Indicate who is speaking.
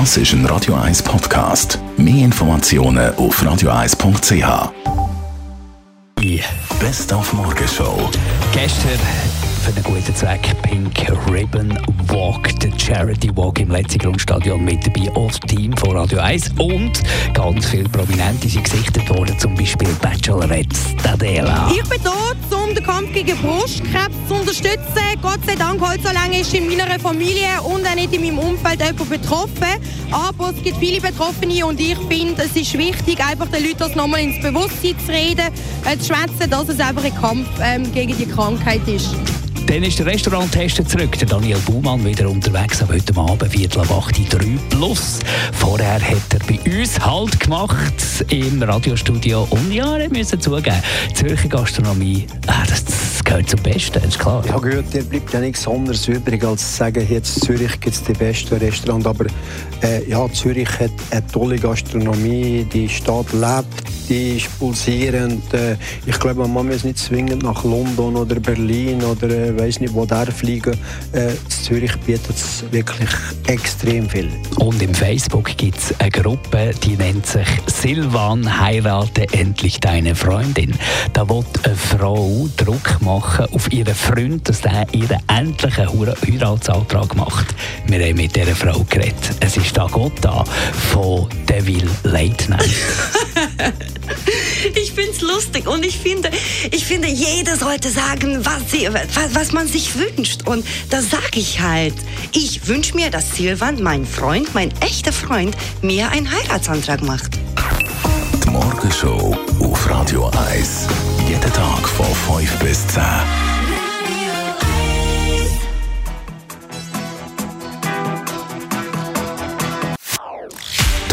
Speaker 1: Das ist ein Radio 1 Podcast. Mehr Informationen auf radio1.ch. Best auf Morgenshow.
Speaker 2: Gestern für einen guten Zweck Pink Ribbon Walk, der Charity Walk im letzten Grundstadion mit dabei, auch das Team von Radio 1 und ganz viele Prominente sind gesichtet worden, zum Beispiel Bachelorette Stadela.
Speaker 3: Ich bin hier, gegen Brustkrebs zu unterstützen. Gott sei Dank, heute so lange ist in meiner Familie und auch nicht in meinem Umfeld jemand betroffen. Aber es gibt viele Betroffene und ich finde, es ist wichtig, einfach den Leuten das nochmal ins Bewusstsein zu reden, äh, zu schwätzen, dass es einfach ein Kampf ähm, gegen die Krankheit ist.
Speaker 2: Dann ist der Restauranttester zurück. Der Daniel Baumann wieder unterwegs, aber heute Abend Viertel ab 8 3 plus. Vorher hat er bei uns Halt gemacht im Radiostudio. Und ja, wir müssen zugeben, Zürcher Gastronomie, ah, das, das gehört zum Besten, ist klar.
Speaker 4: Ja gut, dir bleibt ja nichts anderes übrig, als zu sagen, jetzt Zürich gibt es die besten Restaurants. Aber äh, ja, Zürich hat eine tolle Gastronomie, die Stadt lebt die ist pulsierend. Äh, ich glaube, man muss nicht zwingend nach London oder Berlin oder äh, weiß nicht wo der fliegen. Äh, Zürich bietet es wirklich extrem viel.
Speaker 2: Und im Facebook gibt es eine Gruppe, die nennt sich Silvan heirate endlich deine Freundin. Da wird eine Frau Druck machen auf ihren Freund, dass er ihren endlichen Heiratsantrag macht. Wir haben mit dieser Frau geredet. Es ist da Gott da von Devil Late Night.
Speaker 5: Ich finde es lustig und ich finde, ich finde, jeder sollte sagen, was, sie, was, was man sich wünscht. Und das sage ich halt. Ich wünsche mir, dass Silvan, mein Freund, mein echter Freund, mir einen Heiratsantrag macht.
Speaker 1: Die Morgenshow auf Radio 1. Jeden Tag von 5 bis 10.